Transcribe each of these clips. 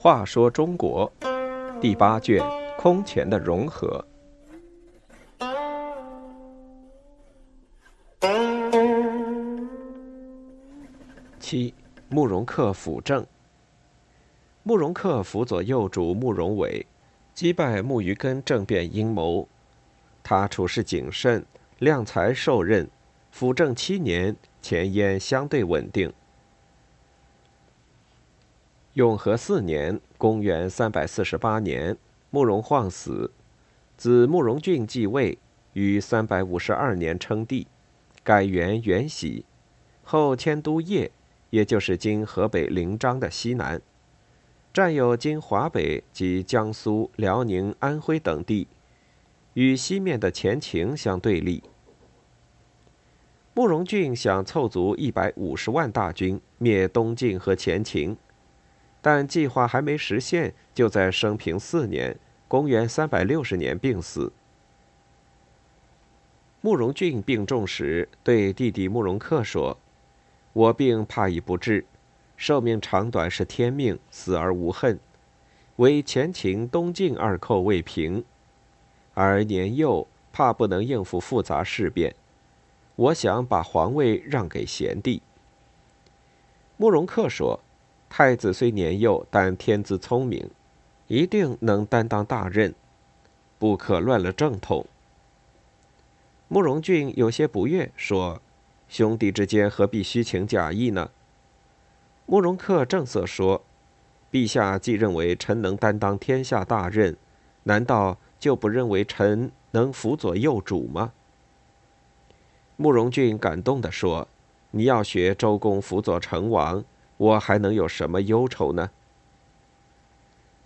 话说中国第八卷空前的融合。七，慕容恪辅政。慕容恪辅佐右主慕容伟，击败慕余根政变阴谋。他处事谨慎，量才受任，辅政七年，前燕相对稳定。永和四年（公元348年），慕容晃死，子慕容俊继位，于352年称帝，改元元禧，后迁都邺，也就是今河北临漳的西南，占有今华北及江苏、辽宁、安徽等地。与西面的前秦相对立。慕容俊想凑足一百五十万大军灭东晋和前秦，但计划还没实现，就在生平四年（公元三百六十年）病死。慕容俊病重时，对弟弟慕容恪说：“我病怕已不治，寿命长短是天命，死而无恨，唯前秦、东晋二寇未平。”而年幼，怕不能应付复杂事变，我想把皇位让给贤弟。慕容恪说：“太子虽年幼，但天资聪明，一定能担当大任，不可乱了正统。”慕容俊有些不悦，说：“兄弟之间何必虚情假意呢？”慕容恪正色说：“陛下既认为臣能担当天下大任，难道？”就不认为臣能辅佐幼主吗？慕容俊感动地说：“你要学周公辅佐成王，我还能有什么忧愁呢？”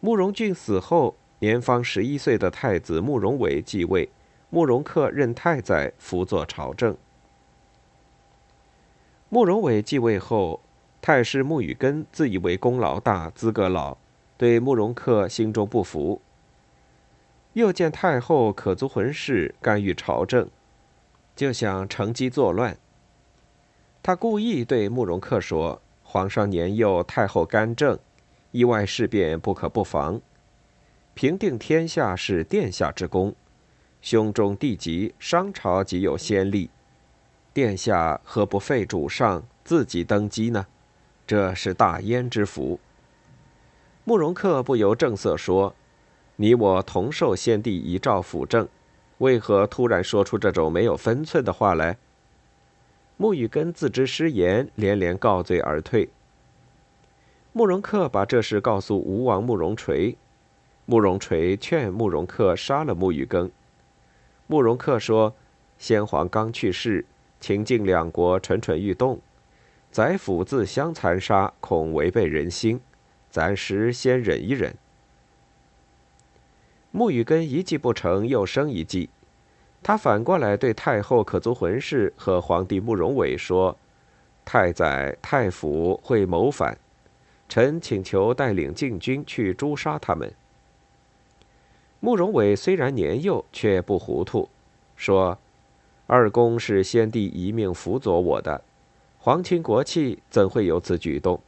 慕容俊死后，年方十一岁的太子慕容伟继位，慕容恪任太宰，辅佐朝政。慕容伟继位后，太师慕宇根自以为功劳大、资格老，对慕容恪心中不服。又见太后可足浑氏干预朝政，就想乘机作乱。他故意对慕容恪说：“皇上年幼，太后干政，意外事变不可不防。平定天下是殿下之功，兄终弟及，商朝即有先例。殿下何不废主上，自己登基呢？这是大燕之福。”慕容恪不由正色说。你我同受先帝遗诏辅政，为何突然说出这种没有分寸的话来？穆雨根自知失言，连连告罪而退。慕容恪把这事告诉吴王慕容垂，慕容垂劝慕容恪杀了穆雨根。慕容恪说：“先皇刚去世，秦晋两国蠢蠢欲动，宰府自相残杀，恐违背人心，暂时先忍一忍。”穆雨根一计不成，又生一计。他反过来对太后可足浑氏和皇帝慕容伟说：“太宰、太府会谋反，臣请求带领禁军去诛杀他们。”慕容伟虽然年幼，却不糊涂，说：“二公是先帝遗命辅佐我的，皇亲国戚怎会有此举动？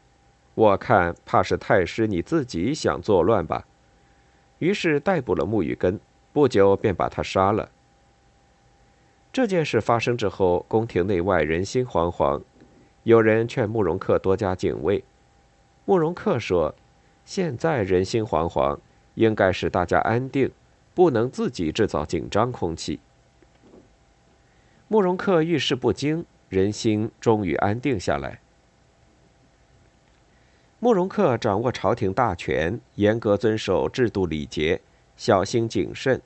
我看怕是太师你自己想作乱吧。”于是逮捕了穆玉根，不久便把他杀了。这件事发生之后，宫廷内外人心惶惶，有人劝慕容恪多加警卫。慕容恪说：“现在人心惶惶，应该使大家安定，不能自己制造紧张空气。”慕容恪遇事不惊，人心终于安定下来。慕容恪掌握朝廷大权，严格遵守制度礼节，小心谨慎，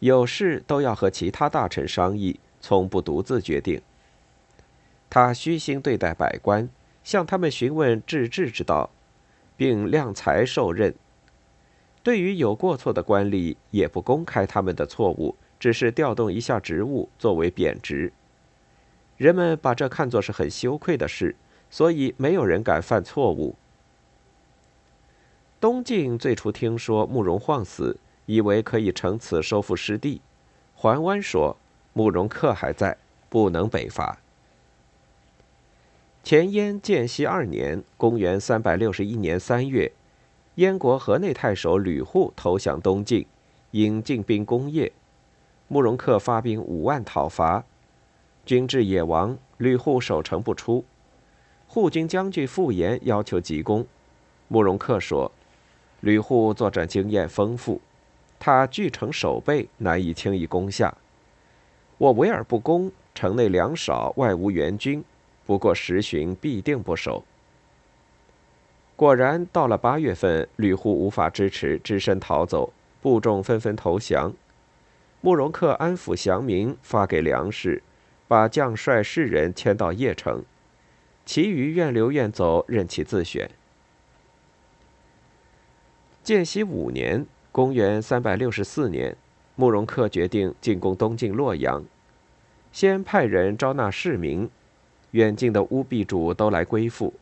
有事都要和其他大臣商议，从不独自决定。他虚心对待百官，向他们询问治治之道，并量才受任。对于有过错的官吏，也不公开他们的错误，只是调动一下职务作为贬职。人们把这看作是很羞愧的事，所以没有人敢犯错误。东晋最初听说慕容晃死，以为可以乘此收复失地。桓温说：“慕容恪还在，不能北伐。前燕建熙二年（公元361年3月），燕国河内太守吕护投降东晋，应进兵攻邺。慕容恪发兵五万讨伐，军至野王，吕护守城不出。护军将军傅延要求急攻，慕容恪说：“吕护作战经验丰富，他据城守备，难以轻易攻下。我围而不攻，城内粮少，外无援军。”不过十旬，必定不守。果然，到了八月份，吕护无法支持，只身逃走，部众纷纷投降。慕容恪安抚降民，发给粮食，把将帅士人迁到邺城，其余愿留愿走，任其自选。建熙五年（公元364年），慕容恪决定进攻东晋洛阳，先派人招纳市民。远近的乌壁主都来归附。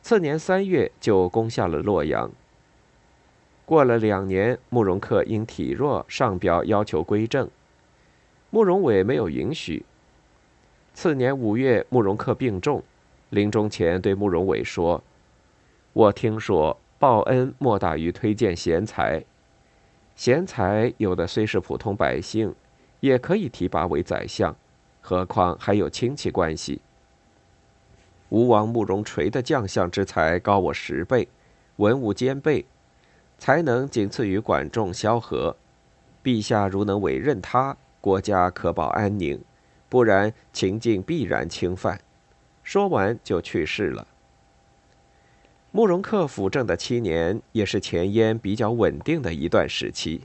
次年三月，就攻下了洛阳。过了两年，慕容恪因体弱上表要求归政，慕容伟没有允许。次年五月，慕容恪病重，临终前对慕容伟说：“我听说报恩莫大于推荐贤才，贤才有的虽是普通百姓，也可以提拔为宰相，何况还有亲戚关系。”吴王慕容垂的将相之才高我十倍，文武兼备，才能仅次于管仲、萧何。陛下如能委任他，国家可保安宁；不然，秦境必然侵犯。说完就去世了。慕容恪辅政的七年，也是前燕比较稳定的一段时期。